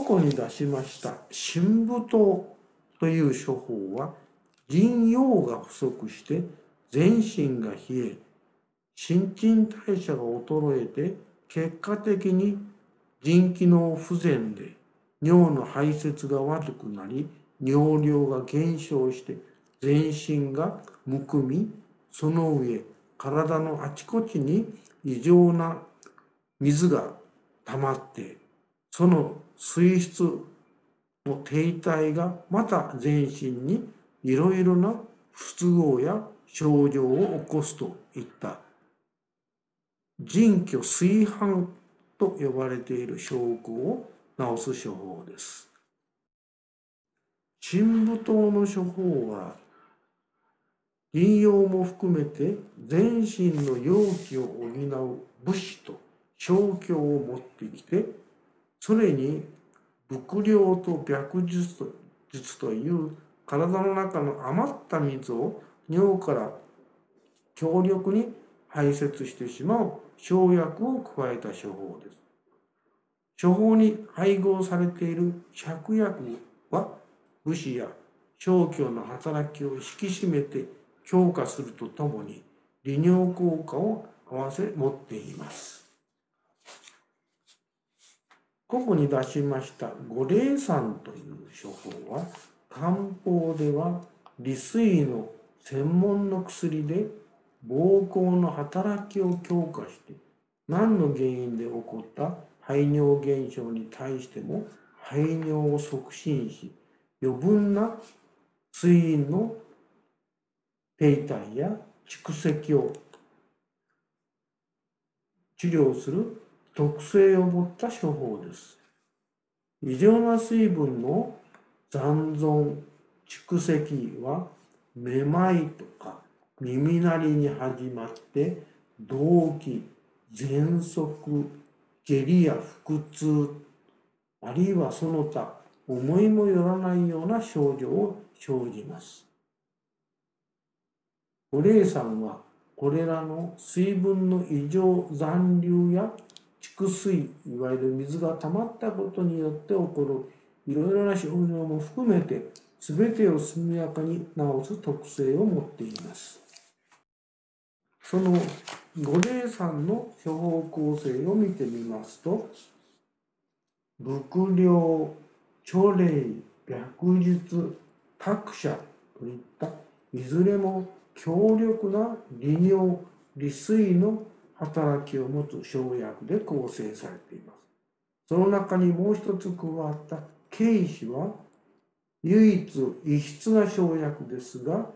ここに出しました神武糖という処方は腎陽が不足して全身が冷え新陳代謝が衰えて結果的に腎機能不全で尿の排泄が悪くなり尿量が減少して全身がむくみその上体のあちこちに異常な水が溜まってその水質の停滞がまた全身にいろいろな不都合や症状を起こすといった人居炊飯と呼ばれている証拠を治す処方です。神武糖の処方は陰陽も含めて全身の陽気を補う武士と小教を持ってきてそれに伏量と白術術という体の中の余った水を尿から強力に排泄してしまう生薬を加えた処方です。処方に配合されている芍薬は武士や小教の働きを引き締めて強化するとともに利尿効果を併せ持っています。ここに出しました五霊散という処方は漢方では利水の専門の薬で膀胱の働きを強化して何の原因で起こった？排尿現象に対しても排尿を促進し余分な水飲の停滞や蓄積を治療する特性を持った処方です。異常な水分の残存蓄積はめまいとか耳鳴りに始まって動悸喘息下痢や腹痛あるいはその他思いもよらないような症状を生じます。お礼さんはこれらの水分の異常残留や蓄水いわゆる水が溜まったことによって起こるいろいろな症状も含めて全てを速やかに治す特性を持っています。その五霊山の処方構成を見てみますと仏領著霊白術託者といったいずれも強力な利尿利水の働きを持つ生薬で構成されています。その中にもう一つ加わった軽視は唯一異質な生薬ですが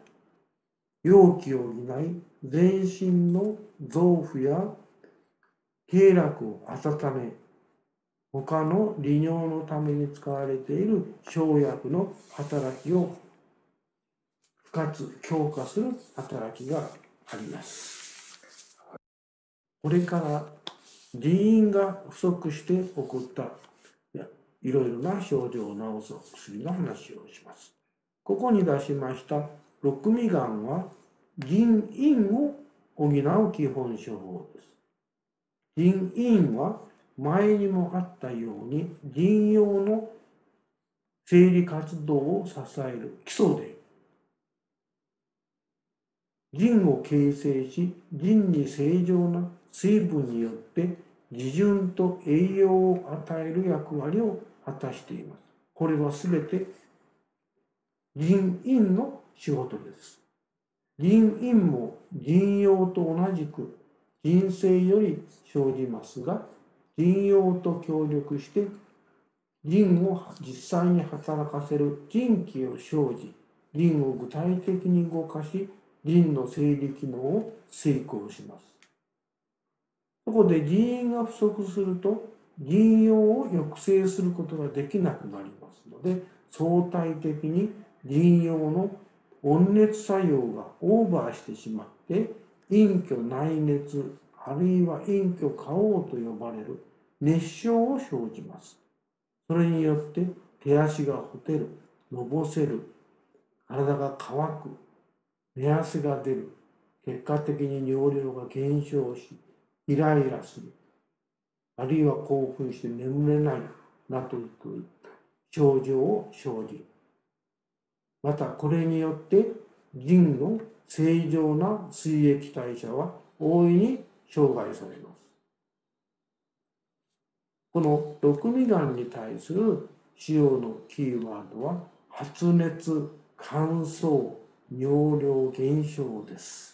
容器を補い全身の臓腑や経絡を温め他の利尿のために使われている生薬の働きをかつ強化する働きがあります。これから人員が不足して起こったいろいろな症状を治す薬の話をします。ここに出しました六味がんは腎陰を補う基本処方です。腎陰は前にもあったように腎用の生理活動を支える基礎で腎を形成し腎に正常な水分によって自順と栄養を与える役割を果たしています。これはすべて腎陰の仕事です。腎陰も腎陽と同じく人生より生じますが腎陽と協力して腎を実際に働かせる腎気を生じ腎を具体的に動かし腎の生理機能を遂行します。そこで腎陰が不足すると腎陽を抑制することができなくなりますので相対的に腎陽の温熱作用がオーバーしてしまって陰虚内熱あるいは陰虚過王と呼ばれる熱傷を生じます。それによって手足がほてる、のぼせる、体が乾く、寝汗が出る、結果的に尿量が減少し、イライラする、あるいは興奮して眠れない、などといった症状を生じるまたこれによって腎の正常な水液代謝は大いに障害されます。この毒味がんに対する使用のキーワードは発熱、乾燥、尿量減少です。